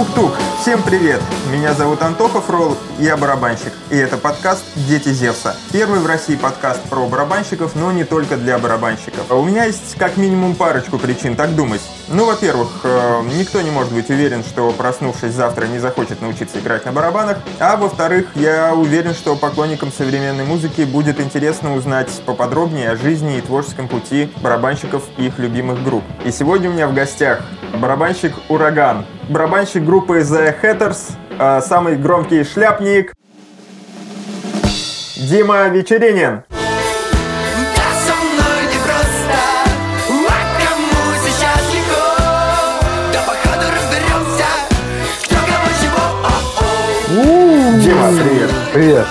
Тук-тук! Всем привет! Меня зовут Антохов Ролл, я барабанщик. И это подкаст «Дети Зевса». Первый в России подкаст про барабанщиков, но не только для барабанщиков. У меня есть как минимум парочку причин так думать. Ну, во-первых, э, никто не может быть уверен, что проснувшись завтра не захочет научиться играть на барабанах. А во-вторых, я уверен, что поклонникам современной музыки будет интересно узнать поподробнее о жизни и творческом пути барабанщиков и их любимых групп. И сегодня у меня в гостях барабанщик «Ураган», барабанщик группы The Hatters, э, самый громкий шляпник Дима Вечеринин. А. Дима, привет. Привет.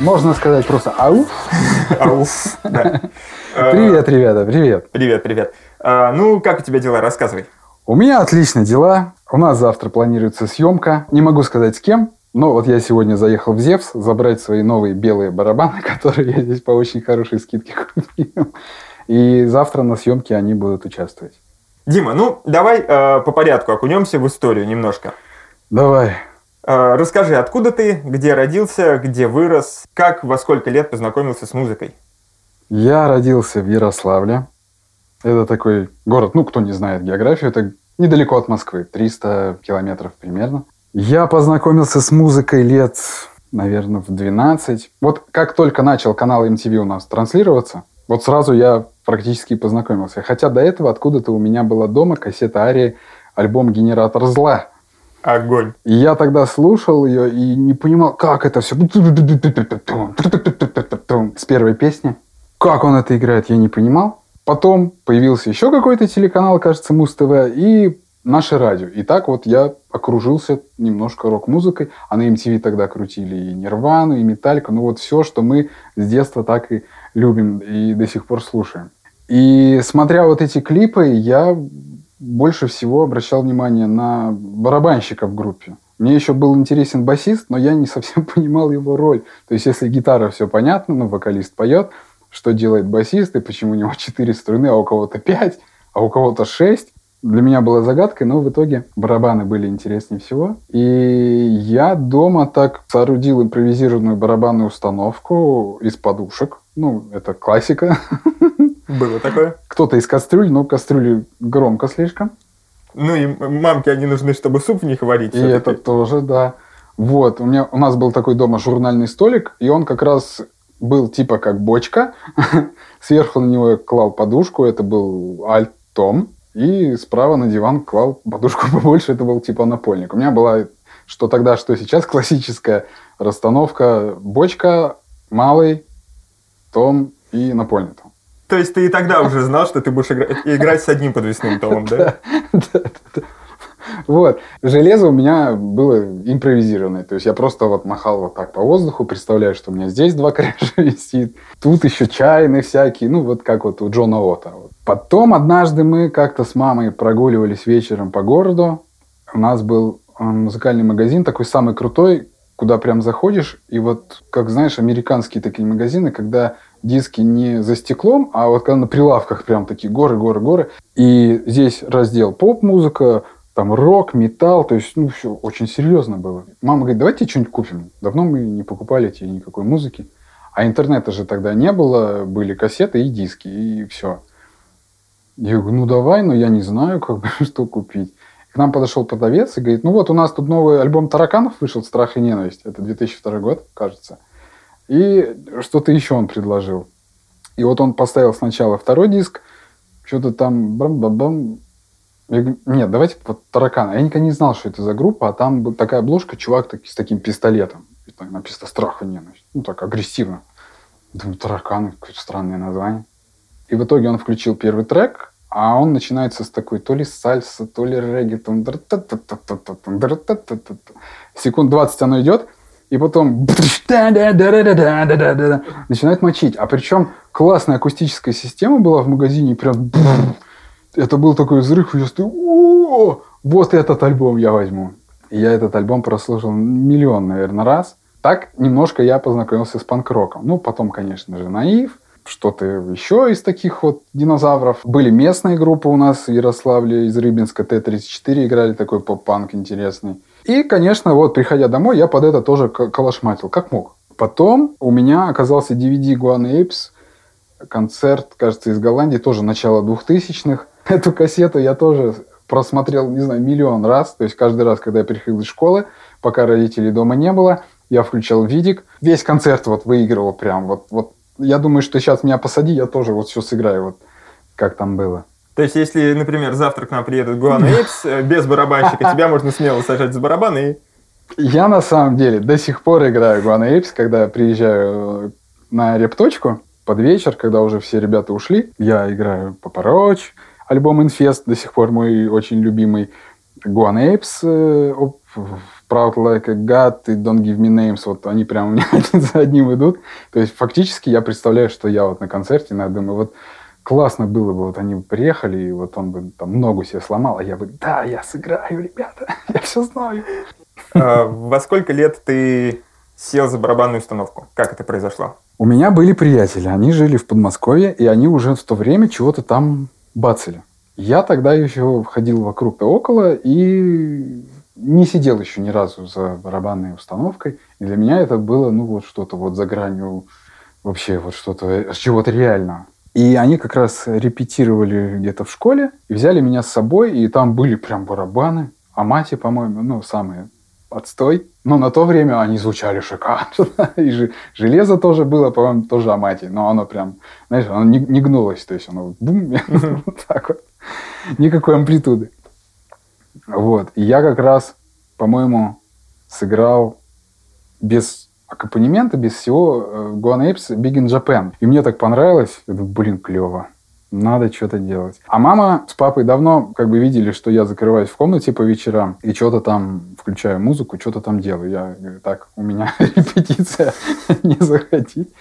Можно сказать просто ауф. Ауф. Да. Привет, ребята, привет. Привет, привет. Э, Ну, как у тебя дела? Рассказывай. У меня отлично дела. У нас завтра планируется съемка. Не могу сказать с кем, но вот я сегодня заехал в Зевс забрать свои новые белые барабаны, которые я здесь по очень хорошей скидке купил. И завтра на съемке они будут участвовать. Дима, ну, давай э, по порядку окунемся в историю немножко. Давай. Э, Расскажи, откуда ты, где родился, где вырос, как, во сколько лет познакомился с музыкой? Я родился в Ярославле. Это такой город, ну, кто не знает географию, это недалеко от Москвы, 300 километров примерно. Я познакомился с музыкой лет, наверное, в 12. Вот как только начал канал MTV у нас транслироваться, вот сразу я практически познакомился. Хотя до этого откуда-то у меня была дома кассета Арии, альбом «Генератор зла». Огонь. И я тогда слушал ее и не понимал, как это все. С первой песни. Как он это играет, я не понимал. Потом появился еще какой-то телеканал, кажется, Муз-ТВ, и наше радио. И так вот я окружился немножко рок-музыкой. А на MTV тогда крутили и Нирвану, и Металлику. Ну вот все, что мы с детства так и любим и до сих пор слушаем. И смотря вот эти клипы, я больше всего обращал внимание на барабанщика в группе. Мне еще был интересен басист, но я не совсем понимал его роль. То есть, если гитара все понятно, ну, вокалист поет, что делает басист, и почему у него четыре струны, а у кого-то пять, а у кого-то шесть. Для меня была загадкой, но в итоге барабаны были интереснее всего. И я дома так соорудил импровизированную барабанную установку из подушек. Ну, это классика. Было такое? Кто-то из кастрюль, но кастрюли громко слишком. Ну и мамке они нужны, чтобы суп в них варить. И это тоже, да. Вот, у, меня, у нас был такой дома журнальный столик, и он как раз был типа как бочка. Сверху на него я клал подушку, это был альтом. И справа на диван клал подушку побольше, это был типа напольник. У меня была, что тогда, что сейчас, классическая расстановка бочка, малый, том и напольный том. То есть ты и тогда уже знал, что ты будешь игра- играть с одним подвесным томом, да? Вот. Железо у меня было импровизированное. То есть я просто вот махал вот так по воздуху, представляю, что у меня здесь два крыша висит. Тут еще чайные всякие. Ну, вот как вот у Джона Ота. Потом однажды мы как-то с мамой прогуливались вечером по городу. У нас был э, музыкальный магазин, такой самый крутой, куда прям заходишь, и вот, как знаешь, американские такие магазины, когда диски не за стеклом, а вот когда на прилавках прям такие горы, горы, горы. И здесь раздел поп-музыка, там рок, металл, то есть, ну, все очень серьезно было. Мама говорит, давайте что-нибудь купим. Давно мы не покупали тебе никакой музыки. А интернета же тогда не было, были кассеты и диски, и все. Я говорю, ну давай, но я не знаю, как бы, что купить. К нам подошел продавец и говорит, ну вот у нас тут новый альбом тараканов вышел «Страх и ненависть». Это 2002 год, кажется. И что-то еще он предложил. И вот он поставил сначала второй диск, что-то там бам-бам-бам. Нет, давайте вот таракана. Я никогда не знал, что это за группа, а там такая обложка, чувак таки, с таким пистолетом. И там написано «Страх и ненависть». Ну, так агрессивно. Думаю, тараканы, какое странное название. И в итоге он включил первый трек, а он начинается с такой то ли сальса, то ли реггетон. Секунд 20 оно идет, и потом начинает мочить. А причем классная акустическая система была в магазине, прям это был такой взрыв, и я стою, «О, вот этот альбом я возьму. И я этот альбом прослушал миллион, наверное, раз. Так немножко я познакомился с панк-роком. Ну, потом, конечно же, наив. что-то еще из таких вот динозавров. Были местные группы у нас в Ярославле из Рыбинска, Т-34 играли, такой поп-панк интересный. И, конечно, вот, приходя домой, я под это тоже калашматил, как мог. Потом у меня оказался DVD Guan Apes, концерт, кажется, из Голландии, тоже начало 2000-х. Эту кассету я тоже просмотрел, не знаю, миллион раз. То есть каждый раз, когда я приходил из школы, пока родителей дома не было, я включал видик. Весь концерт вот выигрывал прям. Вот, вот. Я думаю, что сейчас меня посади, я тоже вот все сыграю, вот как там было. То есть, если, например, завтра к нам приедет Гуан Эйпс э, без барабанщика, тебя можно смело сажать за барабан и... Я на самом деле до сих пор играю Guan Apes, когда приезжаю э, на репточку под вечер, когда уже все ребята ушли. Я играю Папороч, альбом Infest, до сих пор мой очень любимый. Guan Apes, э, Proud Like a God и Don't Give Me Names, вот они прям у меня один за одним идут. То есть фактически я представляю, что я вот на концерте, иногда думаю, вот классно было бы, вот они бы приехали, и вот он бы там ногу себе сломал, а я бы, да, я сыграю, ребята, я все знаю. Э, Во сколько лет ты сел за барабанную установку? Как это произошло? У меня были приятели, они жили в Подмосковье, и они уже в то время чего-то там бацали. Я тогда еще ходил вокруг да около и не сидел еще ни разу за барабанной установкой. И для меня это было, ну, вот что-то вот за гранью вообще вот что-то, чего-то реального. И они как раз репетировали где-то в школе и взяли меня с собой, и там были прям барабаны. А мати, по-моему, ну, самые отстой. Но на то время они звучали шикарно. И же- железо тоже было, по-моему, тоже Амати. Но оно прям, знаешь, оно не, не гнулось. То есть оно бум, вот так вот. Никакой амплитуды. Вот. И я как раз, по-моему, сыграл без аккомпанемента, без всего э, Guan Apes Big in Japan. И мне так понравилось. Я думаю, блин, клево. Надо что-то делать. А мама с папой давно как бы видели, что я закрываюсь в комнате по вечерам и что-то там включаю музыку, что-то там делаю. Я говорю, так, у меня репетиция, не заходить.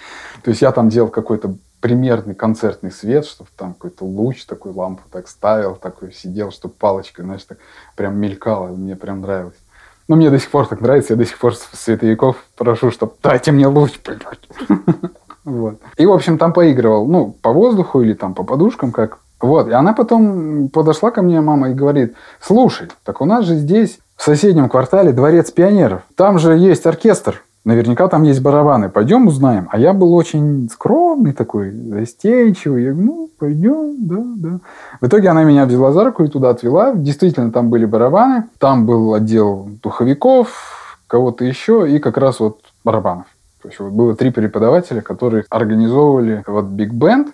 То есть я там делал какой-то примерный концертный свет, чтобы там какой-то луч, такой лампу так ставил, такой сидел, чтобы палочкой, знаешь, так прям мелькало. Мне прям нравилось. Но мне до сих пор так нравится, я до сих пор световиков прошу, чтобы дайте мне луч, блядь. Вот. И, в общем, там поигрывал, ну, по воздуху или там по подушкам, как. Вот. И она потом подошла ко мне, мама, и говорит, слушай, так у нас же здесь в соседнем квартале дворец пионеров. Там же есть оркестр. Наверняка там есть барабаны. Пойдем узнаем. А я был очень скромный такой, застенчивый. Я говорю, ну, пойдем, да, да. В итоге она меня взяла за руку и туда отвела. Действительно, там были барабаны. Там был отдел духовиков, кого-то еще, и как раз вот барабанов. То есть вот было три преподавателя, которые организовывали вот Биг Бенд.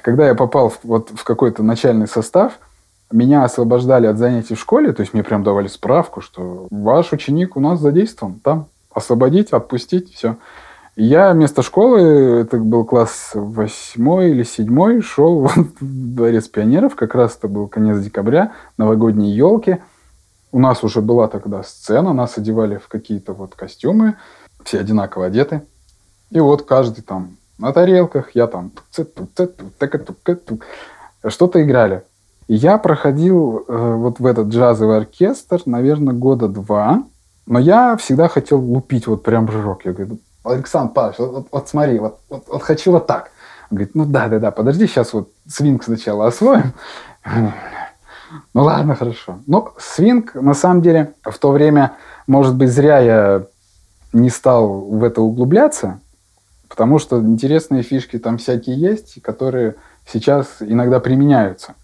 Когда я попал в, вот в какой-то начальный состав, меня освобождали от занятий в школе, то есть мне прям давали справку, что ваш ученик у нас задействован, там освободить, отпустить, все. Я вместо школы, это был класс восьмой или седьмой, шел вот в дворец пионеров, как раз это был конец декабря, новогодние елки. У нас уже была тогда сцена, нас одевали в какие-то вот костюмы, все одинаково одеты. И вот каждый там на тарелках, я там что-то играли. И я проходил э, вот в этот джазовый оркестр, наверное, года два. Но я всегда хотел лупить вот прям жирок. Я говорю, Александр Павлович, вот, вот- вот смотри, вот, вот- вот хочу вот так. Он говорит, ну да, да, да, подожди, сейчас вот свинг сначала освоим. Ну ладно, хорошо. Ну, свинг, на самом деле, в то время, может быть, зря я не стал в это углубляться, потому что интересные фишки там всякие есть, которые сейчас иногда применяются.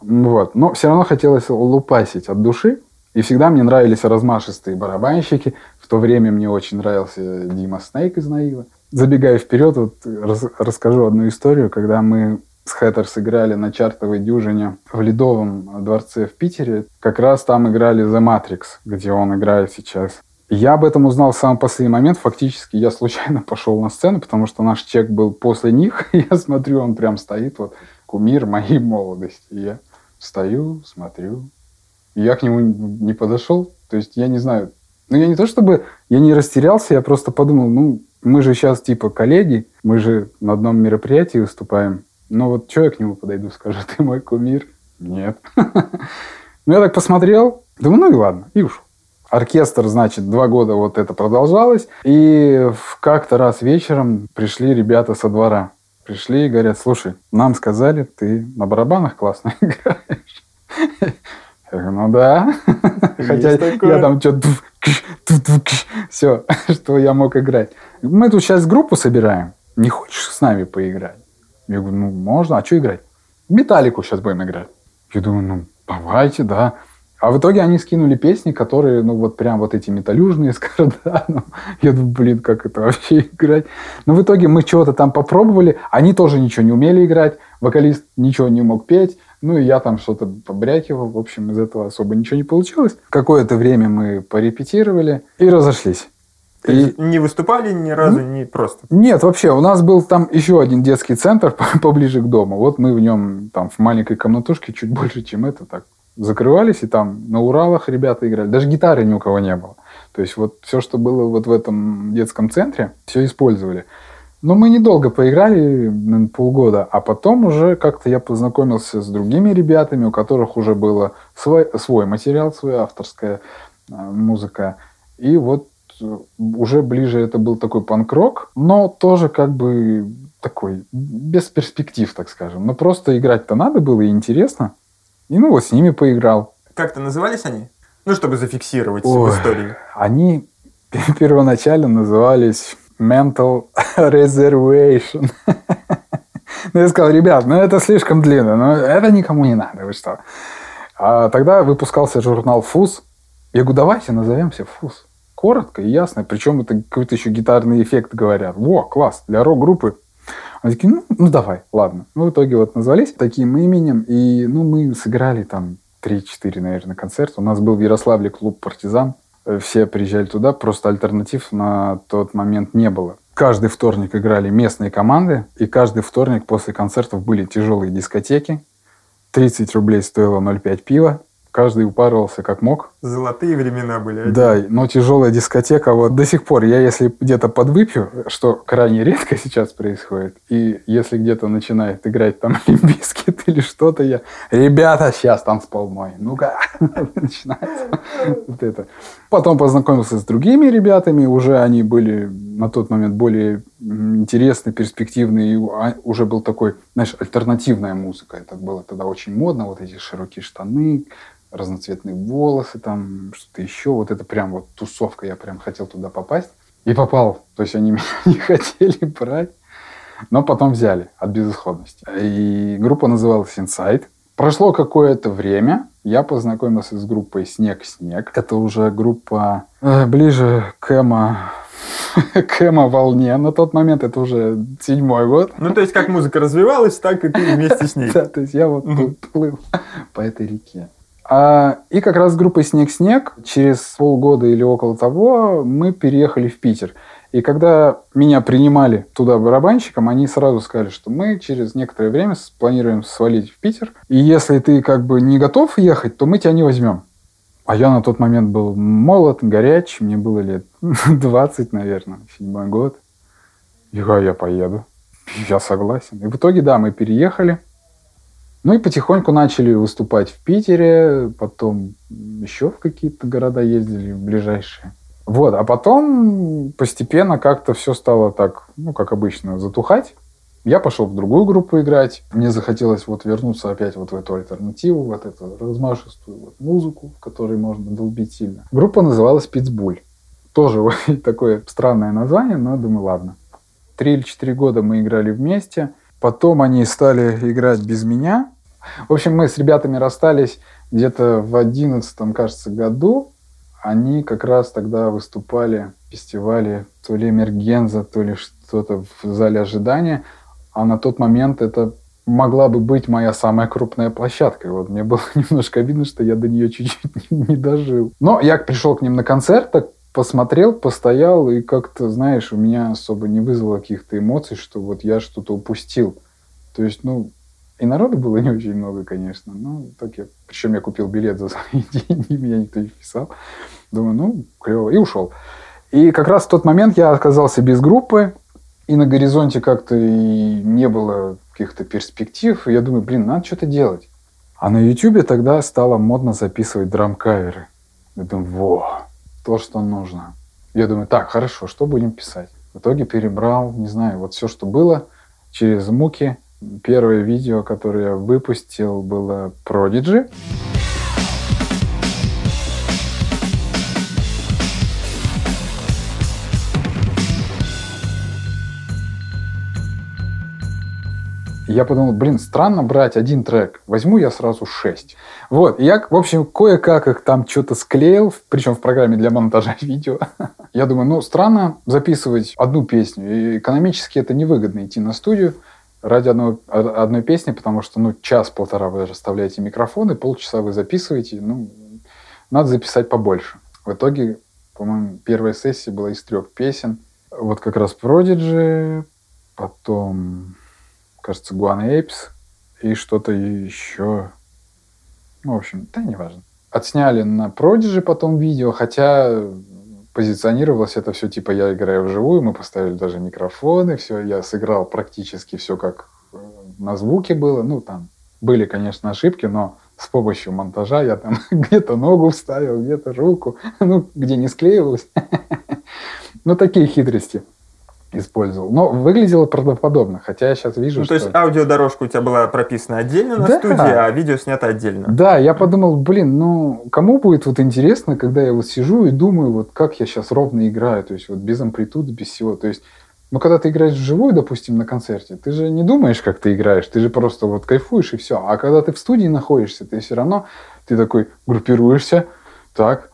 Вот. Но все равно хотелось лупасить от души. И всегда мне нравились размашистые барабанщики. В то время мне очень нравился Дима Снейк из Наива. Забегая вперед, вот рас- расскажу одну историю, когда мы с Хэттерс сыграли на чартовой дюжине в Ледовом дворце в Питере. Как раз там играли The Matrix, где он играет сейчас. Я об этом узнал в самый последний момент. Фактически я случайно пошел на сцену, потому что наш чек был после них. Я смотрю, он прям стоит, вот кумир моей молодости. И я стою, смотрю. Я к нему не подошел. То есть я не знаю. Ну, я не то чтобы... Я не растерялся, я просто подумал, ну, мы же сейчас типа коллеги, мы же на одном мероприятии выступаем. Ну, вот что я к нему подойду, скажу, ты мой кумир? Нет. Ну, я так посмотрел, думаю, ну и ладно, и ушел. Оркестр, значит, два года вот это продолжалось. И как-то раз вечером пришли ребята со двора. Пришли и говорят, слушай, нам сказали, ты на барабанах классно играешь. Я говорю, ну да. Хотя такое. я там что-то... Все, что я мог играть. Мы тут сейчас группу собираем. Не хочешь с нами поиграть? Я говорю, ну можно, а что играть? Металлику сейчас будем играть. Я думаю, ну давайте, да. А в итоге они скинули песни, которые, ну, вот прям вот эти металюжные с карданом. Я думаю, блин, как это вообще играть? Но в итоге мы чего-то там попробовали. Они тоже ничего не умели играть. Вокалист ничего не мог петь. Ну, и я там что-то побрякивал. В общем, из этого особо ничего не получилось. Какое-то время мы порепетировали и разошлись. Есть Не выступали ни разу, не просто. Нет, вообще, у нас был там еще один детский центр по- поближе к дому. Вот мы в нем там в маленькой комнатушке, чуть больше, чем это, так закрывались, и там на Уралах ребята играли. Даже гитары ни у кого не было. То есть вот все, что было вот в этом детском центре, все использовали. Но мы недолго поиграли, наверное, полгода, а потом уже как-то я познакомился с другими ребятами, у которых уже было свой, свой материал, своя авторская э, музыка. И вот э, уже ближе это был такой панк-рок, но тоже как бы такой, без перспектив, так скажем. Но просто играть-то надо было и интересно. И ну вот с ними поиграл. Как-то назывались они? Ну, чтобы зафиксировать Ой. в истории. Они первоначально назывались Mental Reservation. Ну, я сказал, ребят, ну это слишком длинно, но это никому не надо, вы что. А тогда выпускался журнал «Фуз». Я говорю, давайте назовемся «Фуз». Коротко и ясно. Причем это какой-то еще гитарный эффект говорят. Во, класс, для рок-группы. Они такие, ну, ну давай, ладно. Ну, в итоге вот назвались таким именем. И, ну, мы сыграли там 3-4, наверное, концерта. У нас был в Ярославле клуб «Партизан». Э, Все приезжали туда, просто альтернатив на тот момент не было. Каждый вторник играли местные команды, и каждый вторник после концертов были тяжелые дискотеки. 30 рублей стоило 0,5 пива. Каждый упарывался как мог. Золотые времена были. Да, но тяжелая дискотека, вот до сих пор, я если где-то подвыпью, что крайне редко сейчас происходит, и если где-то начинает играть там лимбискет или что-то, я, ребята, сейчас танцпол мой, ну-ка, начинается вот это. Потом познакомился с другими ребятами, уже они были на тот момент более м, интересные, перспективные, и а- уже был такой, знаешь, альтернативная музыка, это было тогда очень модно, вот эти широкие штаны, разноцветные волосы, там что-то еще. Вот это прям вот тусовка, я прям хотел туда попасть. И попал. То есть они меня не хотели брать, но потом взяли от безысходности. И группа называлась Inside. Прошло какое-то время, я познакомился с группой Снег-Снег. Это уже группа э, ближе к эмо, к эмо-волне. На тот момент это уже седьмой год. Ну, то есть, как музыка развивалась, так и ты вместе с ней. Да, то есть я вот плыл по этой реке. А, и как раз с группой «Снег-снег» через полгода или около того мы переехали в Питер. И когда меня принимали туда барабанщиком, они сразу сказали, что мы через некоторое время планируем свалить в Питер. И если ты как бы не готов ехать, то мы тебя не возьмем. А я на тот момент был молод, горяч, мне было лет 20, наверное, седьмой год. Я говорю, я поеду. Я согласен. И в итоге, да, мы переехали. Ну и потихоньку начали выступать в Питере, потом еще в какие-то города ездили, ближайшие. Вот, а потом постепенно как-то все стало так, ну, как обычно, затухать. Я пошел в другую группу играть. Мне захотелось вот вернуться опять вот в эту альтернативу, вот эту размашистую вот музыку, в которой можно долбить сильно. Группа называлась «Питсбуль». Тоже такое странное название, но думаю, ладно. Три или четыре года мы играли вместе. Потом они стали играть без меня. В общем, мы с ребятами расстались где-то в одиннадцатом, кажется, году. Они как раз тогда выступали в фестивале то ли Эмергенза, то ли что-то в зале ожидания. А на тот момент это могла бы быть моя самая крупная площадка. Вот мне было немножко обидно, что я до нее чуть-чуть не, не дожил. Но я пришел к ним на концерт, так посмотрел, постоял, и как-то, знаешь, у меня особо не вызвало каких-то эмоций, что вот я что-то упустил. То есть, ну, и народу было не очень много, конечно. Ну, так я... Причем я купил билет за свои деньги, меня никто не вписал. Думаю, ну, клево. И ушел. И как раз в тот момент я оказался без группы, и на горизонте как-то и не было каких-то перспектив. И я думаю, блин, надо что-то делать. А на Ютубе тогда стало модно записывать драм-каверы. Я думаю, во, то, что нужно. Я думаю, так, хорошо, что будем писать? В итоге перебрал, не знаю, вот все, что было, через муки. Первое видео, которое я выпустил, было Prodigy. Я подумал, блин, странно брать один трек. Возьму я сразу шесть. Вот, и я, в общем, кое-как их там что-то склеил, причем в программе для монтажа видео. Я думаю, ну, странно записывать одну песню. И экономически это невыгодно идти на студию ради одной, одной песни, потому что, ну, час-полтора вы расставляете микрофоны, полчаса вы записываете, ну, надо записать побольше. В итоге, по-моему, первая сессия была из трех песен. Вот как раз Prodigy, потом кажется, Guana Apes и что-то еще. Ну, в общем, да, неважно. Отсняли на Prodigy потом видео, хотя позиционировалось это все типа я играю вживую, мы поставили даже микрофоны, все, я сыграл практически все как э, на звуке было. Ну, там были, конечно, ошибки, но с помощью монтажа я там где-то ногу вставил, где-то руку, ну, где не склеивалось. Ну, такие хитрости использовал. Но выглядело правдоподобно, хотя я сейчас вижу, Ну, что... то есть аудиодорожка у тебя была прописана отдельно на Да. студии, а видео снято отдельно. Да, я подумал, блин, ну, кому будет вот интересно, когда я вот сижу и думаю, вот как я сейчас ровно играю, то есть вот без амплитуды, без всего. То есть, ну, когда ты играешь вживую, допустим, на концерте, ты же не думаешь, как ты играешь, ты же просто вот кайфуешь и все. А когда ты в студии находишься, ты все равно, ты такой группируешься, так,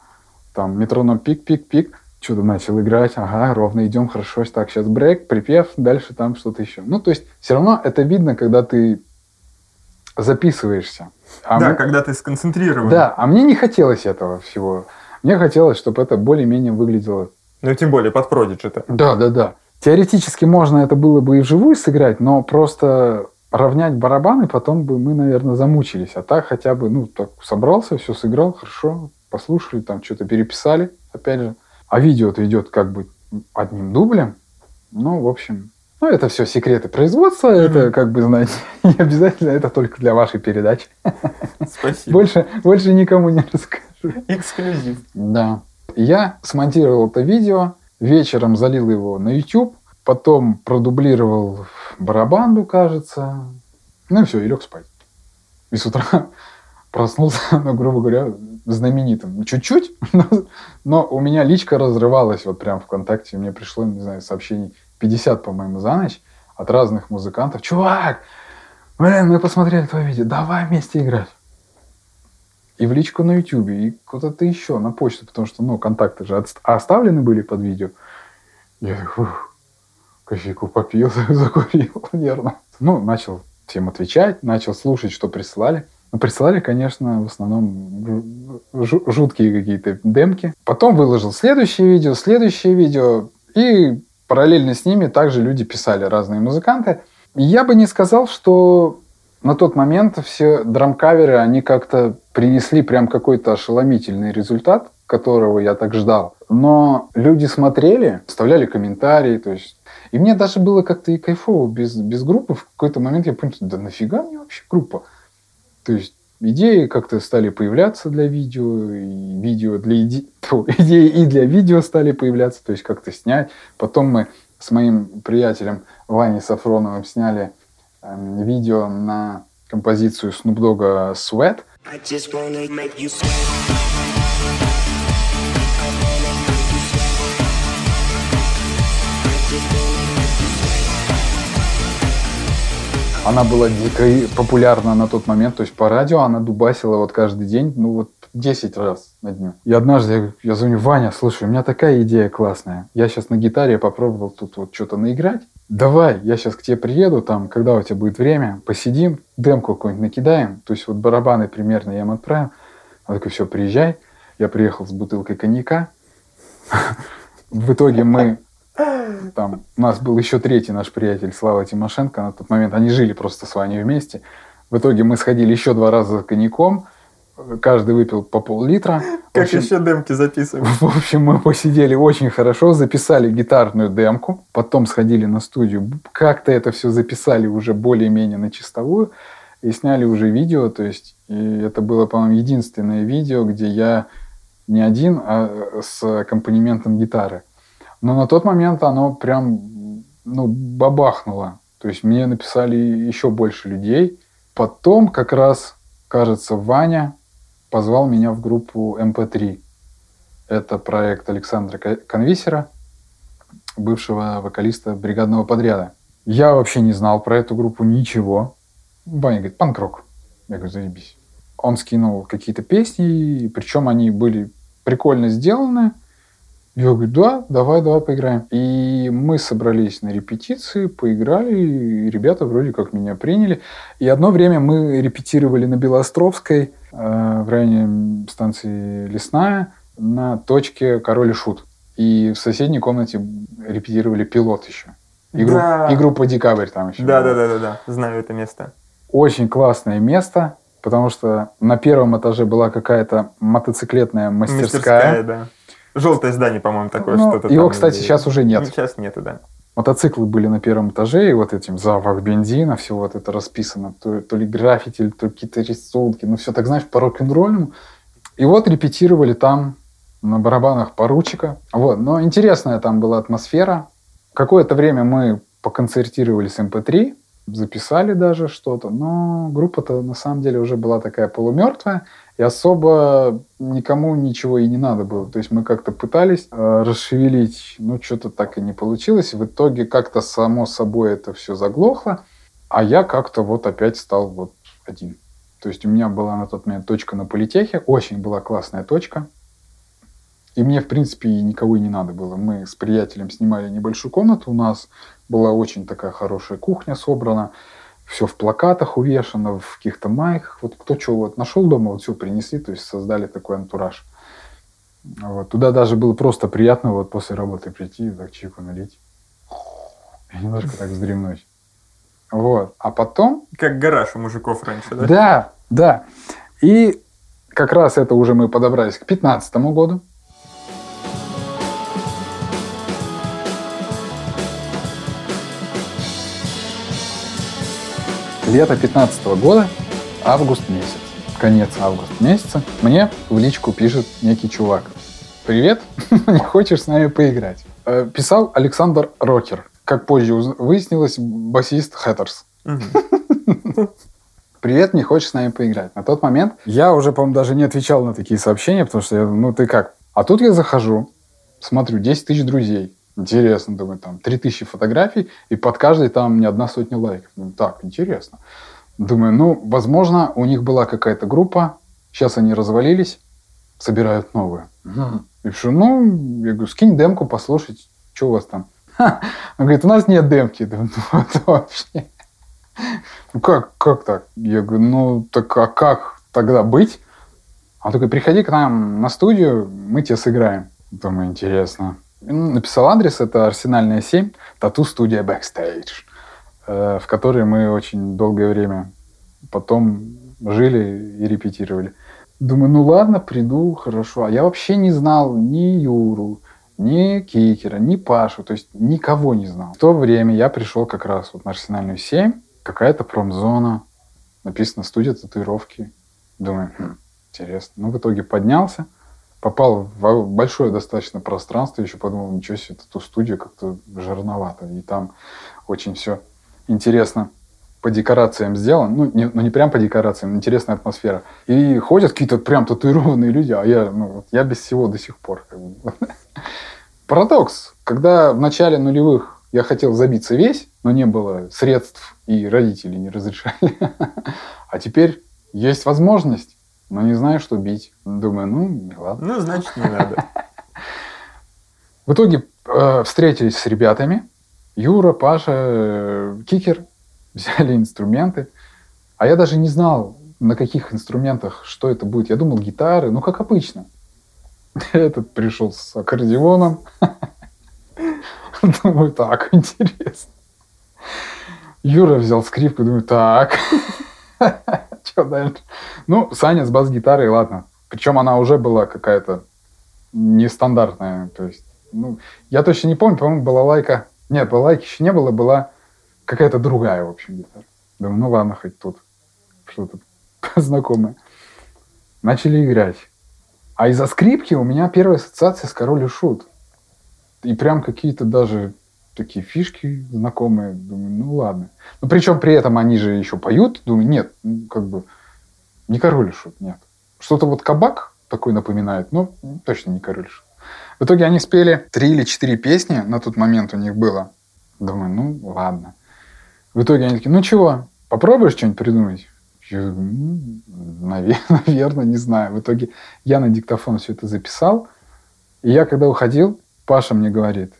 там, метроном пик-пик-пик, что-то начал играть, ага, ровно идем, хорошо, так, сейчас брейк, припев, дальше там что-то еще. Ну, то есть, все равно это видно, когда ты записываешься. А да, мы- когда ты сконцентрирован. да, а мне не хотелось этого всего. Мне хотелось, чтобы это более-менее выглядело. Ну, тем более под Prodigy-то. Да, да, да. Теоретически можно это было бы и вживую сыграть, но просто равнять барабаны потом бы мы, наверное, замучились. А так хотя бы, ну, так собрался, все сыграл, хорошо, послушали, там что-то переписали, опять же. А видео-то идет как бы одним дублем. Ну, в общем, ну, это все секреты производства, это, как бы, знаете, не обязательно, это только для вашей передачи. Спасибо. Больше, больше никому не расскажу. Эксклюзив. Да. Я смонтировал это видео, вечером залил его на YouTube, потом продублировал барабанду, кажется. Ну и все, и лег спать. И с утра проснулся, ну, грубо говоря, знаменитым. Чуть-чуть, но, но у меня личка разрывалась вот прям ВКонтакте. Мне пришло, не знаю, сообщений 50, по-моему, за ночь от разных музыкантов. Чувак, блин, мы посмотрели твое видео, давай вместе играть. И в личку на YouTube, и куда-то еще, на почту, потому что, ну, контакты же отст- оставлены были под видео. Я так, фух, кофейку попил, закурил нервно. Ну, начал всем отвечать, начал слушать, что прислали. Ну, прислали, конечно, в основном жу- жуткие какие-то демки. Потом выложил следующее видео, следующее видео. И параллельно с ними также люди писали, разные музыканты. Я бы не сказал, что на тот момент все драмкаверы, они как-то принесли прям какой-то ошеломительный результат, которого я так ждал. Но люди смотрели, вставляли комментарии, то есть... И мне даже было как-то и кайфово без, без группы. В какой-то момент я понял, да нафига мне вообще группа? То есть идеи как-то стали появляться для видео, и видео для иде... Тьфу, идеи и для видео стали появляться, то есть как-то снять. Потом мы с моим приятелем Ваней Сафроновым сняли эм, видео на композицию Snoop Dogg Sweat. I just wanna make you sweat. Она была дико популярна на тот момент, то есть по радио она дубасила вот каждый день, ну вот 10 раз на дню. И однажды я, я звоню, Ваня, слушай, у меня такая идея классная. Я сейчас на гитаре попробовал тут вот что-то наиграть. Давай, я сейчас к тебе приеду, там, когда у тебя будет время, посидим, демку какую-нибудь накидаем. То есть вот барабаны примерно я им отправил. Он такой, все, приезжай. Я приехал с бутылкой коньяка. В итоге мы там у нас был еще третий наш приятель Слава Тимошенко на тот момент. Они жили просто с Ваней вместе. В итоге мы сходили еще два раза за коньяком. Каждый выпил по пол-литра. Как общем, еще демки записывать? в общем, мы посидели очень хорошо, записали гитарную демку, потом сходили на студию, как-то это все записали уже более-менее на чистовую и сняли уже видео, то есть и это было, по-моему, единственное видео, где я не один, а с аккомпанементом гитары. Но на тот момент оно прям, ну, бабахнуло. То есть мне написали еще больше людей. Потом как раз, кажется, Ваня позвал меня в группу МП3. Это проект Александра Конвисера, бывшего вокалиста бригадного подряда. Я вообще не знал про эту группу ничего. Ваня говорит, панк-рок. Я говорю, заебись. Он скинул какие-то песни, причем они были прикольно сделаны. Я говорю, да, давай, давай поиграем. И мы собрались на репетиции, поиграли, и ребята вроде как меня приняли. И одно время мы репетировали на Белоостровской, э, в районе станции Лесная, на точке Король и Шут. И в соседней комнате репетировали пилот еще. И, Да. групп- и группа Декабрь там еще. Да, да, да, да, да. Знаю это место. Очень классное место, потому что на первом этаже была какая-то мотоциклетная мастерская. Мастерская, да. Желтое здание, по-моему, такое Ну, что-то. его, там, кстати, где- сейчас уже нет. Сейчас нету, да. Мотоциклы были на первом этаже, и вот этим запах бензина, все вот это расписано, то, то ли граффити, то ли какие-то рисунки, ну все так, знаешь, по рок-н-ролльному. И вот репетировали там на барабанах поручика. Вот. Но интересная там была атмосфера. Какое-то время мы поконцертировали с МП3, записали даже что-то, но группа-то на самом деле уже была такая полумертвая, и особо никому ничего и не надо было. То есть мы как-то пытались э, расшевелить, ну что-то так и не получилось. В итоге как-то само собой это все заглохло, а я как-то вот опять стал вот один. То есть у меня была на тот момент точка на политехе, очень была классная точка. И мне, в принципе, никого и не надо было. Мы с приятелем снимали небольшую комнату. У нас была очень такая хорошая кухня собрана. Все в плакатах увешано, в каких-то майках. Вот кто что вот нашел дома, вот все принесли. То есть создали такой антураж. Вот. Туда даже было просто приятно вот после работы прийти, так чайку налить. И немножко так вздремнуть. Вот. А потом Как гараж у мужиков раньше, да? да, да. И как раз это уже мы подобрались к 2015 году. Лето 15 года, август месяц, конец августа месяца, мне в личку пишет некий чувак. Привет, не хочешь с нами поиграть? Э, Писал Александр Рокер, как позже выяснилось, басист Хэттерс. Привет, не хочешь с нами поиграть? На тот момент я уже, по-моему, даже не отвечал на такие сообщения, потому что я, ну ты как? А тут я захожу, смотрю, 10 тысяч друзей. Интересно, думаю, там 3 тысячи фотографий, и под каждой там не одна сотня лайков. Думаю, так, интересно. Думаю, ну, возможно, у них была какая-то группа, сейчас они развалились, собирают новую. Мгм. И пишу, ну, я говорю, скинь демку, послушать, что у вас там. Ха. Он говорит, у нас нет демки. Думаю, ну, это вообще. Ну как, как так? Я говорю, ну так а как тогда быть? Он такой, приходи к нам на студию, мы тебе сыграем. Думаю, интересно. Написал адрес, это Арсенальная 7, тату-студия Backstage, э, в которой мы очень долгое время потом жили и репетировали. Думаю, ну ладно, приду, хорошо. А я вообще не знал ни Юру, ни Кикера, ни Пашу, то есть никого не знал. В то время я пришел как раз вот на Арсенальную 7, какая-то промзона, написано студия татуировки. Думаю, хм, интересно. Ну, в итоге поднялся, попал в большое достаточно пространство, еще подумал, ничего себе, тату студию как-то жирновато. И там очень все интересно по декорациям сделано. Ну, не, ну, не прям по декорациям, интересная атмосфера. И ходят какие-то прям татуированные люди, а я, ну, я без всего до сих пор. как. Парадокс. Когда в начале нулевых я хотел забиться весь, но не было средств, и родители не разрешали. А теперь есть возможность, но не знаю, что бить. Думаю, ну, ладно. Ну, значит, не надо. В итоге э, встретились с ребятами. Юра, Паша, э, Кикер. Взяли инструменты. А я даже не знал, на каких инструментах, что это будет. Я думал, гитары, ну, как обычно. Этот пришел с аккордеоном. Думаю, так, интересно. Юра взял скрипку, думаю, так. Что дальше? Ну, Саня с бас-гитарой, ладно. Причем она уже была какая-то нестандартная. То есть, ну, я точно не помню, по-моему, была лайка. Нет, балалайки еще не было, была какая-то другая, в общем, гитара. Думаю, ну ладно, хоть тут что-то знакомое. Начали играть. А из-за скрипки у меня первая ассоциация с Король и Шут. И прям какие-то даже такие фишки знакомые. Думаю, ну ладно. Ну, причем при этом они же еще поют. Думаю, нет, ну, как бы не король шут, нет. Что-то вот кабак такой напоминает, но точно не король шут. В итоге они спели три или четыре песни, на тот момент у них было. Думаю, ну ладно. В итоге они такие, ну чего, попробуешь что-нибудь придумать? Я ну, наверное, не знаю. В итоге я на диктофон все это записал. И я, когда уходил, Паша мне говорит,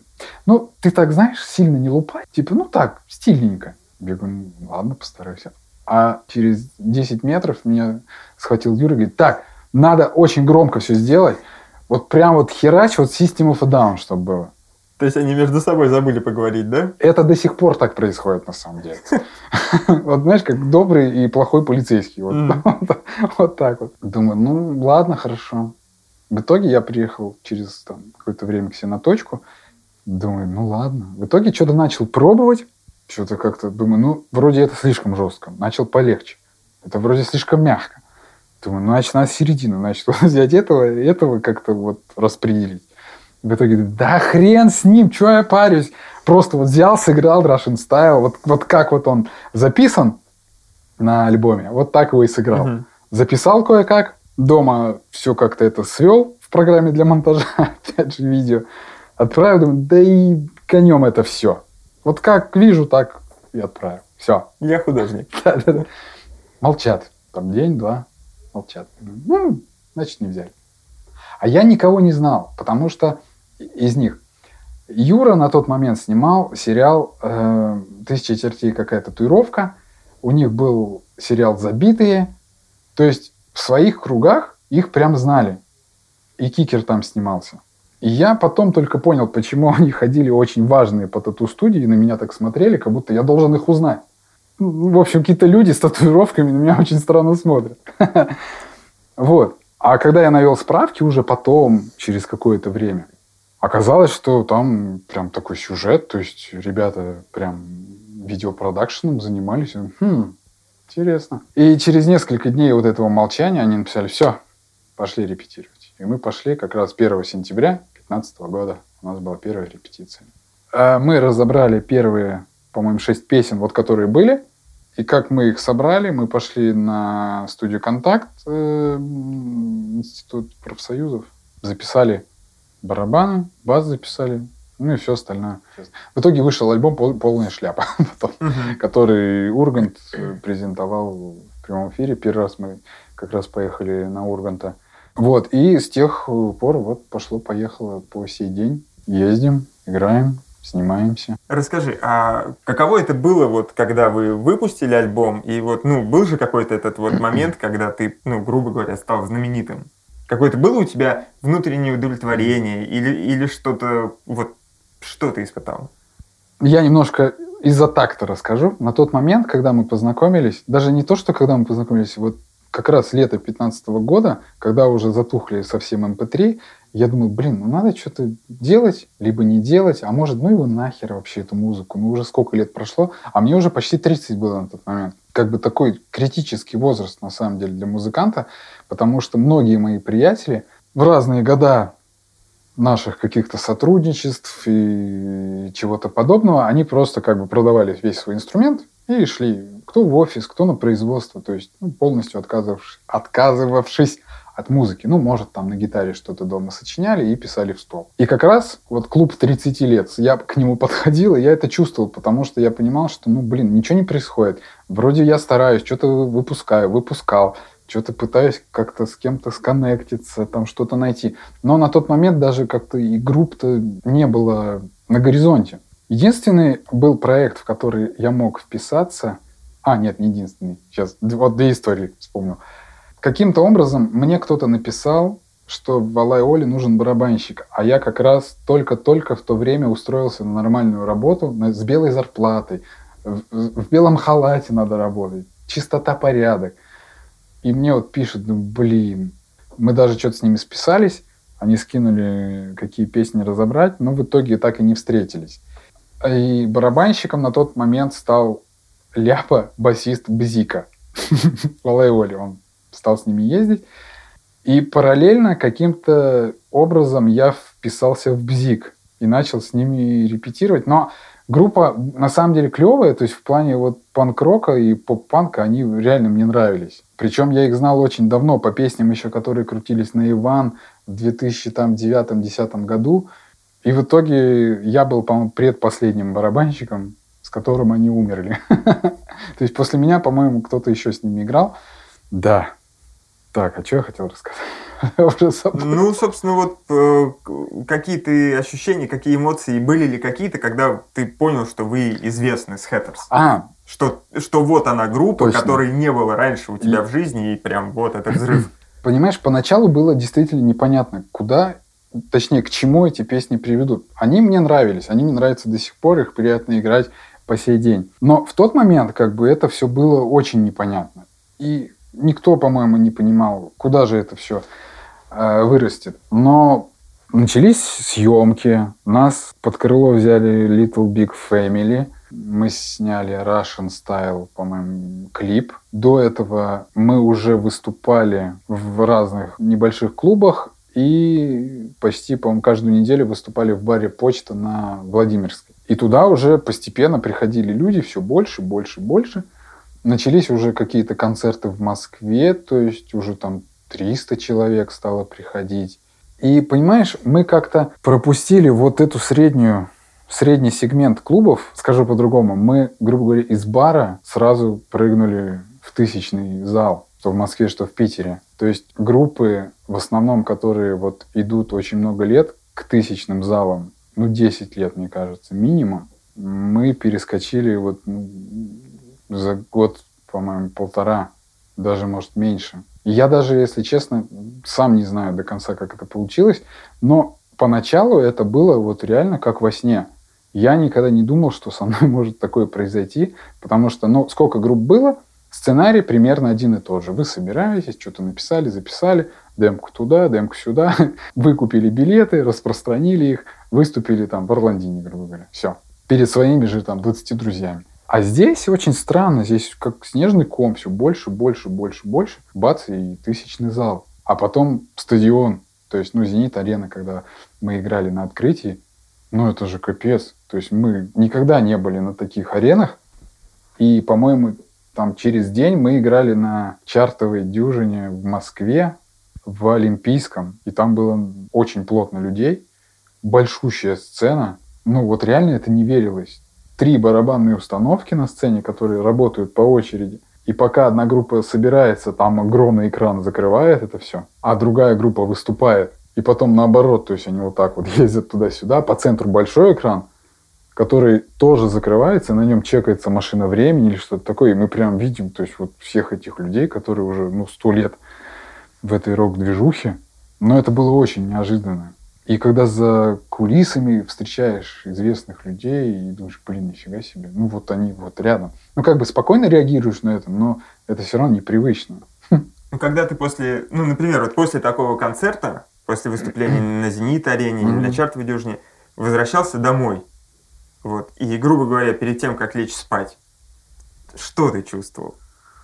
ну, ты так, знаешь, сильно не лупай. Типа, ну так, стильненько. Я говорю, ну, ладно, постараюсь. А через 10 метров меня схватил Юра и говорит, так, надо очень громко все сделать. Вот прям вот херач, вот System of a Down, чтобы было. То есть они между собой забыли поговорить, да? Это до сих пор так происходит, на самом деле. Вот знаешь, как добрый и плохой полицейский. Вот так вот. Думаю, ну ладно, хорошо. В итоге я приехал через какое-то время к себе на точку. Думаю, ну ладно. В итоге что-то начал пробовать. Что-то как-то думаю, ну, вроде это слишком жестко. Начал полегче. Это вроде слишком мягко. Думаю, ну, значит, надо середину. Значит, взять этого, этого как-то вот распределить. В итоге, да хрен с ним, что я парюсь. Просто вот взял, сыграл Russian Style. Вот, вот как вот он записан на альбоме, вот так его и сыграл. Угу. Записал кое-как, дома все как-то это свел в программе для монтажа, опять же, видео. Отправил, думаю, да и конем это все. Вот как вижу, так и отправил. Все. Я художник. Молчат. Там день-два. Молчат. Ну, значит, не взяли. А я никого не знал, потому что из них Юра на тот момент снимал сериал э, «Тысяча чертей какая татуировка». У них был сериал «Забитые». То есть в своих кругах их прям знали. И Кикер там снимался. И я потом только понял, почему они ходили очень важные по тату-студии, и на меня так смотрели, как будто я должен их узнать. Ну, в общем, какие-то люди с татуировками на меня очень странно смотрят. Вот. А когда я навел справки уже потом, через какое-то время, оказалось, что там прям такой сюжет, то есть ребята прям видеопродакшеном занимались. Хм, интересно. И через несколько дней вот этого молчания они написали, все, пошли репетировать. И мы пошли как раз 1 сентября 2015 года у нас была первая репетиция. А мы разобрали первые, по-моему, шесть песен, вот которые были. И как мы их собрали, мы пошли на студию «Контакт», э, Институт профсоюзов, записали барабаны, бас записали, ну и все остальное. В итоге вышел альбом «Полная шляпа», потом, uh-huh. который Ургант презентовал в прямом эфире. Первый раз мы как раз поехали на Урганта. Вот, и с тех пор вот пошло-поехало по сей день. Ездим, играем, снимаемся. Расскажи, а каково это было, вот, когда вы выпустили альбом, и вот, ну, был же какой-то этот вот момент, когда ты, ну, грубо говоря, стал знаменитым? Какое-то было у тебя внутреннее удовлетворение или, или что-то, вот, что ты испытал? Я немножко из-за такта расскажу. На тот момент, когда мы познакомились, даже не то, что когда мы познакомились, вот как раз лето 2015 года, когда уже затухли совсем MP3, эм я думаю, блин, ну надо что-то делать, либо не делать, а может, ну его нахер вообще эту музыку, ну уже сколько лет прошло, а мне уже почти 30 было на тот момент. Как бы такой критический возраст, на самом деле, для музыканта, потому что многие мои приятели в разные года наших каких-то сотрудничеств и чего-то подобного, они просто как бы продавали весь свой инструмент и шли кто в офис, кто на производство, то есть ну, полностью отказывавшись, отказывавшись от музыки. Ну, может, там на гитаре что-то дома сочиняли и писали в стол. И как раз вот клуб 30 лет, я к нему подходил, и я это чувствовал, потому что я понимал, что, ну, блин, ничего не происходит. Вроде я стараюсь, что-то выпускаю, выпускал, что-то пытаюсь как-то с кем-то сконнектиться, там что-то найти. Но на тот момент даже как-то и групп-то не было на горизонте. Единственный был проект, в который я мог вписаться – а, нет, не единственный. Сейчас вот две истории вспомнил. Каким-то образом мне кто-то написал, что в Алай-Оле нужен барабанщик, а я как раз только-только в то время устроился на нормальную работу с белой зарплатой, в, в белом халате надо работать, чистота, порядок. И мне вот пишут, ну блин, мы даже что-то с ними списались, они скинули, какие песни разобрать, но в итоге так и не встретились. И барабанщиком на тот момент стал Ляпа, басист Бзика. в Алайоле он стал с ними ездить. И параллельно каким-то образом я вписался в Бзик. и начал с ними репетировать. Но группа на самом деле клевая, то есть в плане вот панк-рока и поп-панка они реально мне нравились. Причем я их знал очень давно по песням еще, которые крутились на Иван в 2009-2010 году. И в итоге я был, по-моему, предпоследним барабанщиком, с которым они умерли. То есть после меня, по-моему, кто-то еще с ними играл. Да. Так, а что я хотел рассказать? Ну, собственно, вот э, какие ты ощущения, какие эмоции были ли какие-то, когда ты понял, что вы известны с Hatters? А, что, что вот она группа, Точно. которой не было раньше у тебя и... в жизни, и прям вот этот взрыв. Понимаешь, поначалу было действительно непонятно, куда, точнее, к чему эти песни приведут. Они мне нравились, они мне нравятся до сих пор, их приятно играть по сей день. Но в тот момент как бы это все было очень непонятно. И никто, по-моему, не понимал, куда же это все э, вырастет. Но начались съемки, нас под крыло взяли Little Big Family, мы сняли Russian Style, по-моему, клип. До этого мы уже выступали в разных небольших клубах и почти, по-моему, каждую неделю выступали в баре «Почта» на Владимирской. И туда уже постепенно приходили люди, все больше, больше, больше. Начались уже какие-то концерты в Москве, то есть уже там 300 человек стало приходить. И, понимаешь, мы как-то пропустили вот эту среднюю, средний сегмент клубов, скажу по-другому, мы, грубо говоря, из бара сразу прыгнули в тысячный зал, что в Москве, что в Питере. То есть группы, в основном, которые вот идут очень много лет к тысячным залам, ну, 10 лет, мне кажется, минимум, мы перескочили вот ну, за год, по-моему, полтора, даже, может, меньше. я даже, если честно, сам не знаю до конца, как это получилось, но поначалу это было вот реально как во сне. Я никогда не думал, что со мной может такое произойти, потому что, ну, сколько групп было, сценарий примерно один и тот же. Вы собираетесь, что-то написали, записали, демку туда, демку сюда, выкупили билеты, распространили их, выступили там в Орландине, грубо говоря. Все. Перед своими же там 20 друзьями. А здесь очень странно, здесь как снежный ком, все больше, больше, больше, больше. Бац, и тысячный зал. А потом стадион, то есть, ну, «Зенит-арена», когда мы играли на открытии, ну, это же капец. То есть мы никогда не были на таких аренах. И, по-моему, там через день мы играли на чартовой дюжине в Москве, в Олимпийском. И там было очень плотно людей. Большущая сцена. Ну, вот реально это не верилось три барабанные установки на сцене, которые работают по очереди. И пока одна группа собирается, там огромный экран закрывает это все, а другая группа выступает. И потом наоборот, то есть они вот так вот ездят туда-сюда, по центру большой экран, который тоже закрывается, на нем чекается машина времени или что-то такое, и мы прям видим, то есть вот всех этих людей, которые уже, ну, сто лет в этой рок-движухе. Но это было очень неожиданно. И когда за кулисами встречаешь известных людей и думаешь, блин, нифига себе, ну вот они вот рядом. Ну как бы спокойно реагируешь на это, но это все равно непривычно. Ну когда ты после, ну например, вот после такого концерта, после выступления на Зенит-арене или на Чартовой дюжине, возвращался домой, вот, и, грубо говоря, перед тем, как лечь спать, что ты чувствовал?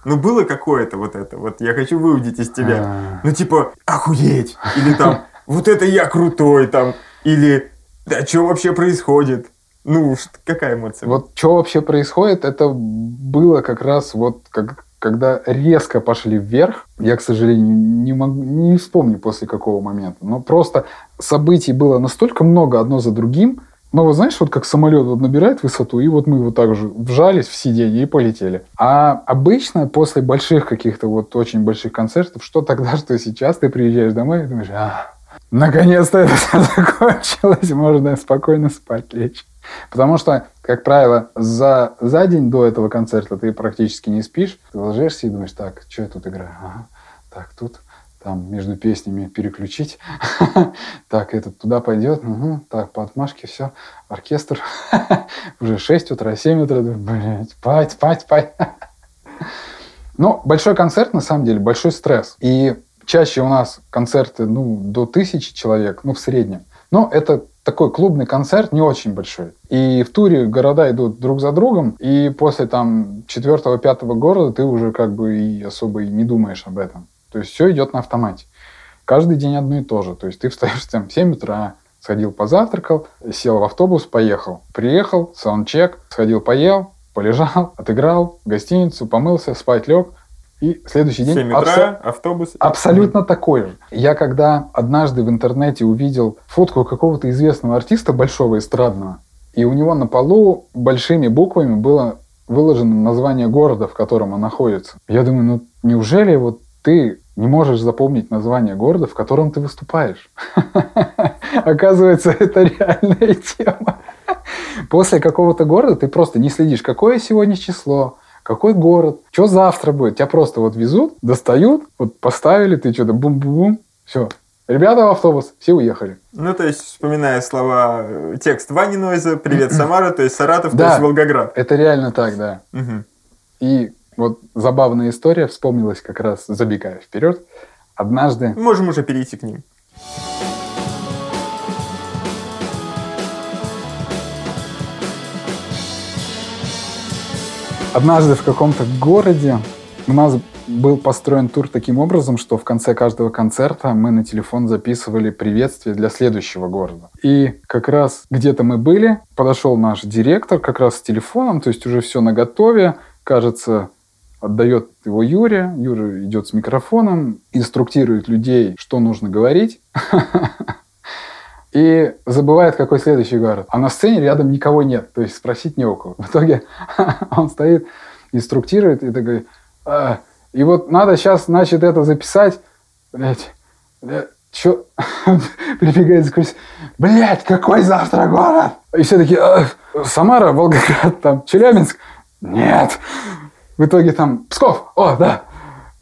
Ну, было какое-то вот это, вот я хочу выудить из тебя. А. Ну, типа, охуеть! Или там, вот это я крутой там, или да что вообще происходит? Ну, какая эмоция? Вот что вообще происходит, это было как раз вот как, когда резко пошли вверх. Я, к сожалению, не, могу, не вспомню после какого момента. Но просто событий было настолько много одно за другим. Но вот знаешь, вот как самолет вот набирает высоту, и вот мы вот так же вжались в сиденье и полетели. А обычно после больших каких-то вот очень больших концертов, что тогда, что сейчас, ты приезжаешь домой и думаешь, а, наконец-то это все закончилось, можно спокойно спать лечь. Потому что, как правило, за, за день до этого концерта ты практически не спишь. Ты ложишься и думаешь, так, что я тут играю? Ага, так, тут там между песнями переключить. так, этот туда пойдет. Так, по отмашке все. Оркестр. Уже 6 утра, 7 утра. Блять, спать, спать, спать. Но большой концерт, на самом деле, большой стресс. И Чаще у нас концерты ну, до тысячи человек, ну, в среднем. Но это такой клубный концерт не очень большой. И в туре города идут друг за другом, и после там четвертого-пятого города ты уже как бы и особо и не думаешь об этом. То есть все идет на автомате. Каждый день одно и то же. То есть ты встаешь там в 7 утра, Сходил, позавтракал, сел в автобус, поехал. Приехал, саундчек, сходил, поел, полежал, отыграл, в гостиницу, помылся, спать лег. И следующий день 7 абсо- утра, автобус. абсолютно такой же. Я когда однажды в интернете увидел фотку какого-то известного артиста большого эстрадного, и у него на полу большими буквами было выложено название города, в котором он находится. Я думаю, ну неужели вот ты не можешь запомнить название города, в котором ты выступаешь? Оказывается, это реальная тема. После какого-то города ты просто не следишь, какое сегодня число, какой город, что завтра будет. Тебя просто вот везут, достают, вот поставили, ты что-то бум-бум-бум, все. Ребята в автобус, все уехали. Ну, то есть, вспоминая слова, э, текст Вани Нойза, «Привет, Самара», то есть Саратов, то есть Волгоград. Это реально так, да. И вот забавная история вспомнилась как раз, забегая вперед. Однажды Можем уже перейти к ним. Однажды в каком-то городе у нас был построен тур таким образом, что в конце каждого концерта мы на телефон записывали приветствие для следующего города. И как раз где-то мы были, подошел наш директор как раз с телефоном, то есть уже все наготове, кажется, отдает его Юре, Юра идет с микрофоном, инструктирует людей, что нужно говорить. И забывает, какой следующий город. А на сцене рядом никого нет, то есть спросить не у кого. В итоге он стоит, инструктирует и такой, «А, и вот надо сейчас, значит, это записать. Блять, что? Прибегает сквозь, блять, какой завтра город? И все такие, «А, Самара, Волгоград, там, Челябинск. Нет. В итоге там, Псков, о, да,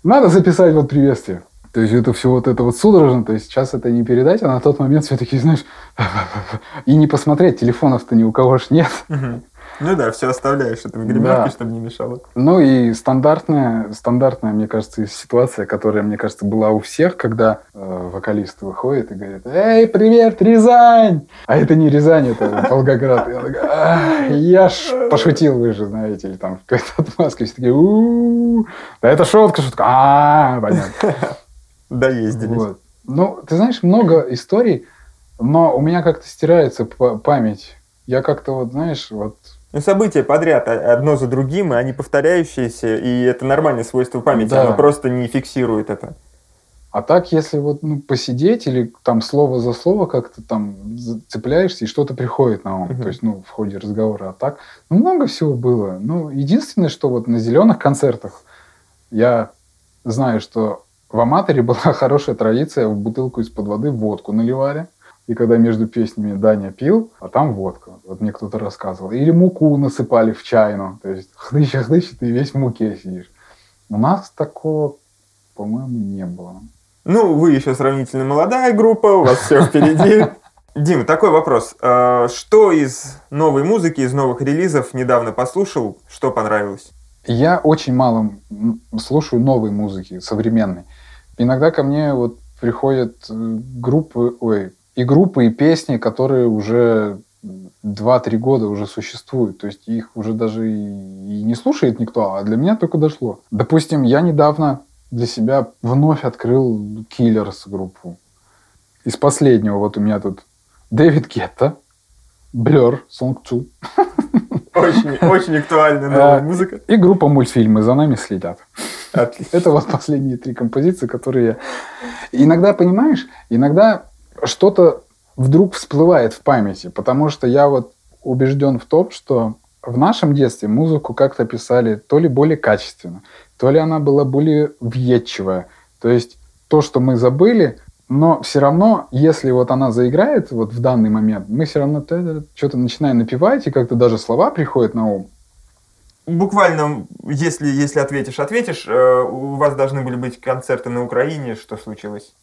надо записать вот приветствие. То есть это все вот это вот судорожно, то есть сейчас это не передать, а на тот момент все таки знаешь, и не посмотреть, телефонов-то ни у кого ж нет. Мгм. Ну да, все оставляешь это в гримерке, Да. чтобы не мешало. Ну и стандартная, стандартная, мне кажется, ситуация, которая, мне кажется, была у всех, когда э, вокалист выходит и говорит, «Эй, привет, Рязань!» А это не Рязань, это Волгоград. Я, такой, «А, я ж пошутил, вы же знаете, или там какой-то отмазка. Все такие, «У-у-у». Да это шутка, шутка. А, понятно. Доездились. Вот. Ну, ты знаешь, много историй, но у меня как-то стирается па- память. Я как-то вот, знаешь, вот Ну, события подряд, а- одно за другим, и они повторяющиеся, и это нормальное свойство памяти, Да. оно просто не фиксирует это. А так, если вот ну, посидеть или там слово за слово как-то там цепляешься, и что-то приходит на ум. Мгм. То есть, ну, в ходе разговора. А так, ну, много всего было. Ну, единственное, что вот на зеленых концертах я знаю, что в Аматоре была хорошая традиция, в бутылку из-под воды водку наливали. И когда между песнями Даня пил, а там водка. Вот мне кто-то рассказывал. Или муку насыпали в чайну. То есть хлыщ, и ты весь в муке сидишь. У нас такого, по-моему, не было. Ну, вы еще сравнительно молодая группа, у вас все впереди. Дима, такой вопрос. Э, Что из новой музыки, из новых релизов недавно послушал, что понравилось? Я очень мало слушаю новой музыки, современной. Иногда ко мне вот приходят э, группы, ой, и группы, и песни, которые уже 2-3 года уже существуют. То есть их уже даже и, не слушает никто, а для меня только дошло. Допустим, я недавно для себя вновь открыл Killers группу. Из последнего вот у меня тут Дэвид Гетта, Blur, Song 2 Очень, очень актуальная новая А, музыка. и группа мультфильмы «За нами следят». Отлично. Это вот последние три композиции, которые я... Иногда, понимаешь, иногда что-то вдруг всплывает в памяти, потому что я вот убежден в том, что в нашем детстве музыку как-то писали то ли более качественно, то ли она была более въедчивая. То есть то, что мы забыли, но все равно, если вот она заиграет вот в данный момент, мы все равно что-то начинаем напевать, и как-то даже слова приходят на ум. Буквально, если, если ответишь, ответишь. Э, У вас должны были быть концерты на Украине. Что случилось?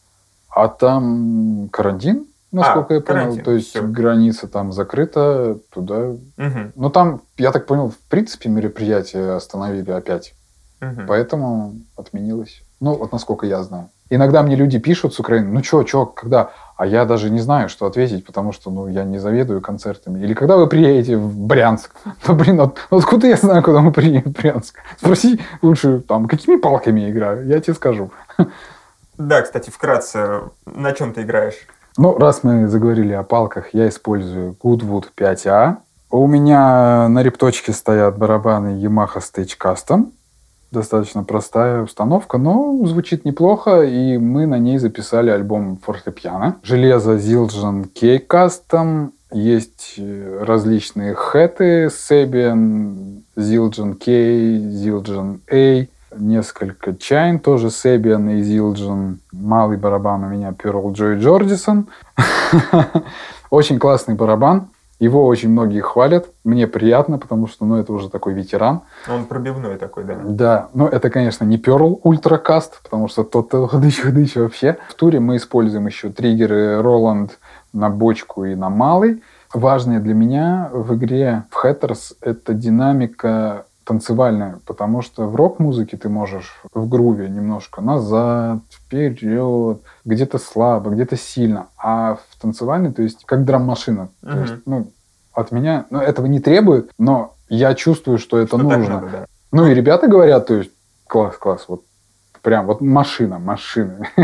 А там карантин, насколько А, я понял. карантин, То есть всё. граница там закрыта, туда. Мгм, Ну там, я так понял, в принципе мероприятие остановили опять. мгм. Поэтому отменилось. Ну, вот насколько я знаю. Иногда мне люди пишут с Украины, ну чё, чё, когда? А я даже не знаю, что ответить, потому что, ну, я не заведую концертами. Или когда вы приедете в Брянск? Ну, блин, вот, откуда я знаю, куда мы приедем в Брянск? Спроси лучше, там, какими палками я играю, я тебе скажу. Да, кстати, вкратце, на чем ты играешь? Ну, раз мы заговорили о палках, я использую Goodwood 5A. У меня на репточке стоят барабаны Yamaha Stage Custom. Достаточно простая установка, но звучит неплохо, и мы на ней записали альбом фортепиано. Железо Zildjian K Custom, есть э, различные хэты Sebian, Zildjian K, Zildjian A, несколько чайн, тоже Sebian и Zildjian. Малый барабан у меня Pearl Joy Jordison. Очень классный барабан. Его очень многие хвалят. Мне приятно, потому что ну, это уже такой ветеран. Он пробивной такой, да. Да, но это, конечно, не Pearl Ultracast, потому что тот дыч вообще. В туре мы используем еще триггеры Roland на бочку и на малый. Важное для меня в игре в Hatters это динамика танцевальная, потому что в рок-музыке ты можешь в груве немножко назад, вперед, где-то слабо, где-то сильно, а в танцевальной, то есть как драм-машина. Мгм. То есть, ну, от меня, ну, этого не требует, но я чувствую, что это Что нужно. надо, да. Ну и ребята говорят, то есть класс, класс, вот прям вот машина, машина.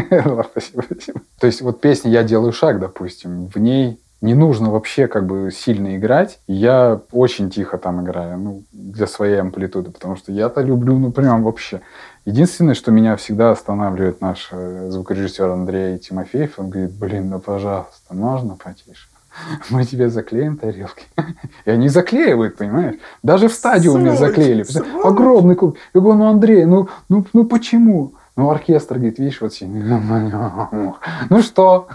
Спасибо, спасибо. То есть вот песня «Я делаю шаг», допустим, в ней не нужно вообще как бы сильно играть. Я очень тихо там играю, ну, для своей амплитуды, потому что я-то люблю, ну, прям вообще. Единственное, что меня всегда останавливает наш э, звукорежиссер Андрей Тимофеев, он говорит, блин, ну, пожалуйста, можно потише? Мы тебе заклеим тарелки. И они заклеивают, понимаешь? Даже в стадиуме заклеили. Огромный клуб. Я говорю, ну, Андрей, ну, ну, ну почему? Ну, оркестр, говорит, видишь, вот синий. Ну что?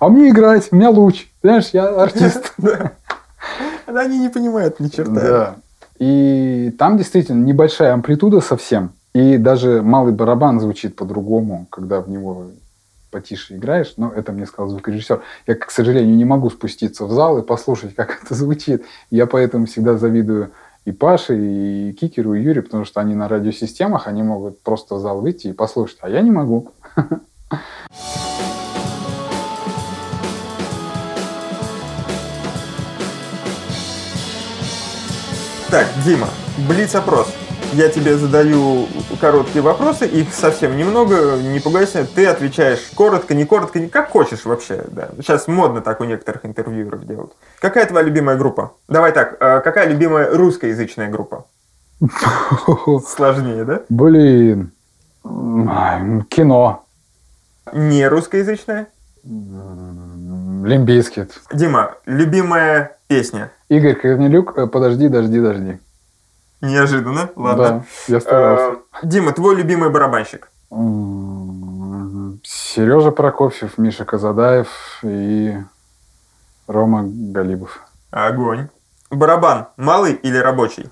А мне играть, у меня луч. Знаешь, я артист. Они не понимают ни черта. Да. И там действительно небольшая амплитуда совсем. И даже малый барабан звучит по-другому, когда в него потише играешь. Но это мне сказал звукорежиссер. Я, к сожалению, не могу спуститься в зал и послушать, как это звучит. Я поэтому всегда завидую и Паше, и Кикеру, и Юре, потому что они на радиосистемах, они могут просто в зал выйти и послушать. А я не могу. Так, Дима, блиц-опрос. Я тебе задаю короткие вопросы, их совсем немного, не пугайся. Ты отвечаешь коротко, не коротко, не как хочешь вообще. Да. Сейчас модно так у некоторых интервьюеров делать. Какая твоя любимая группа? Давай так, э, какая любимая русскоязычная группа? Сложнее, да? Блин. Кино. Не русскоязычная? Limp Bizkit. Дима, любимая песня? Игорь Корнелюк, подожди, дожди, дожди. Неожиданно, ладно. Да, я старался. Э, Дима, твой любимый барабанщик? Сережа Прокофьев, Миша Казадаев и Рома Галибов. Огонь. Барабан малый или рабочий?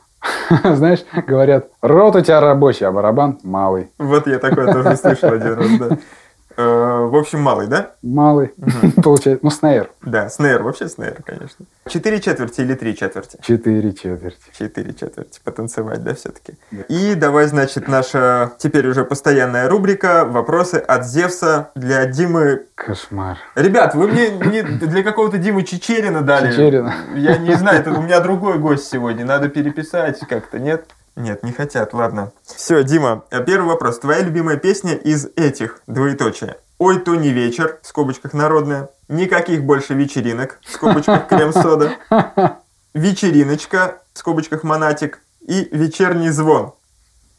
Знаешь, говорят, рот у тебя рабочий, а барабан малый. Вот я такое тоже слышал один раз, да. Э, В общем, малый, да? Малый, получается. Ну, снейр. Да, снейр, вообще снейр, конечно. Четыре четверти или три четверти? Четыре четверти. Четыре четверти, потанцевать, да, все-таки? И давай, значит, наша теперь уже постоянная рубрика «Вопросы от Зевса» для Димы. Кошмар. Ребят, вы мне не для какого-то Димы Чечерина дали. Чечерина. Я не знаю, это у меня другой гость сегодня, надо переписать как-то, нет? Нет, не хотят, ладно. Все, Дима, э, первый вопрос. Твоя любимая песня из этих, двоеточие. «Ой, то не вечер», в скобочках народная. «Никаких больше вечеринок», в скобочках крем-сода. «Вечериночка», в скобочках монатик. И «Вечерний звон».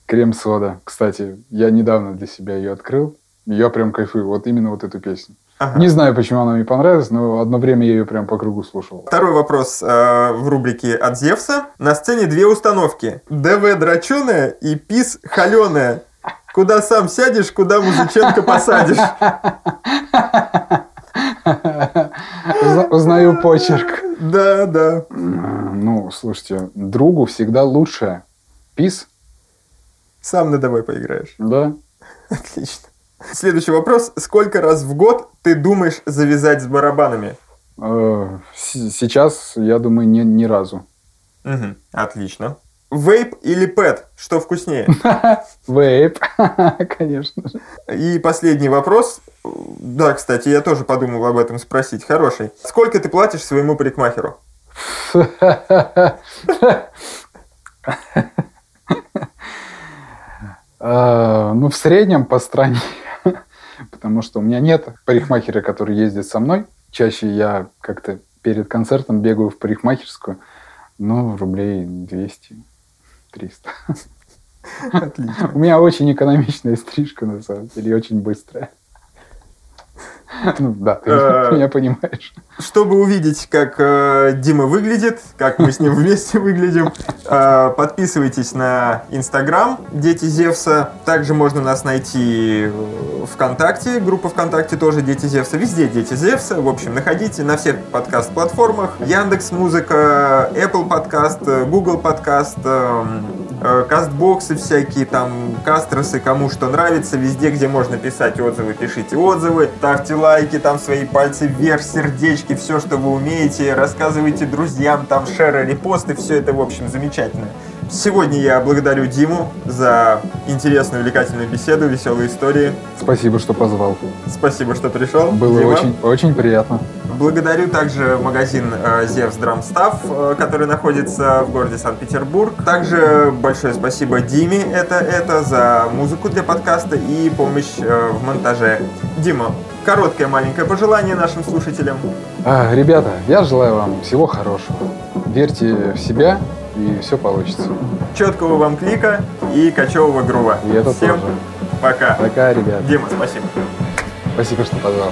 Крем-сода. Кстати, я недавно для себя ее открыл. Я прям кайфую. Вот именно вот эту песню. Ага. Не знаю, почему она мне понравилась, но одно время я ее прям по кругу слушал. Второй вопрос э, в рубрике от Зевса. На сцене две установки. ДВ драченая и ПИС холеная. Куда сам сядешь, куда музыченко посадишь. Узна- Узнаю почерк. Да, да. Ну, слушайте, другу всегда лучше. Пис, Сам на давай поиграешь. да? Отлично. Следующий вопрос. Сколько раз в год ты думаешь завязать с барабанами? Э, Сейчас, я думаю, ни, ни разу. Мгм, Отлично. Вейп или пэт? Что вкуснее? Вейп, конечно же. И последний вопрос. Да, кстати, я тоже подумал об этом спросить. Хороший. Сколько ты платишь своему парикмахеру? Э, Ну, в среднем по стране. Потому что у меня нет парикмахера, который ездит со мной. чаще я как-то перед концертом бегаю в парикмахерскую, ну, рублей 200 300. Отлично. У меня очень экономичная стрижка, на самом деле, и очень быстрая. Ну да, ты Э, меня понимаешь. Чтобы увидеть, как э, Дима выглядит, как мы с ним вместе выглядим, э, подписывайтесь на Инстаграм Дети Зевса. Также можно нас найти ВКонтакте, группа ВКонтакте тоже Дети Зевса. Везде Дети Зевса. В общем, находите на всех подкаст-платформах. Яндекс Музыка, Apple э, Google подкаст, эм, кастбоксы всякие, там, кастросы, кому что нравится. Везде, где можно писать отзывы, пишите отзывы. Ставьте лайки, там свои пальцы вверх, сердечки, все, что вы умеете. Рассказывайте друзьям, там, шеры, репосты. Все это, в общем, замечательно. Сегодня я благодарю Диму за интересную, увлекательную беседу, веселые истории. Спасибо, что позвал. Спасибо, что пришел. Было Дима. очень, очень приятно. Благодарю также магазин э, Зевс Драмстав, э, который находится в городе Санкт-Петербург. Также большое спасибо Диме, это, это за музыку для подкаста и помощь э, в монтаже. Дима, короткое маленькое пожелание нашим слушателям. А, ребята, я желаю вам всего хорошего. Верьте в себя, и все получится. Четкого вам клика и кочевого грува. И это Всем тоже. пока. Пока, ребят. Дима, спасибо. Спасибо, что позвал.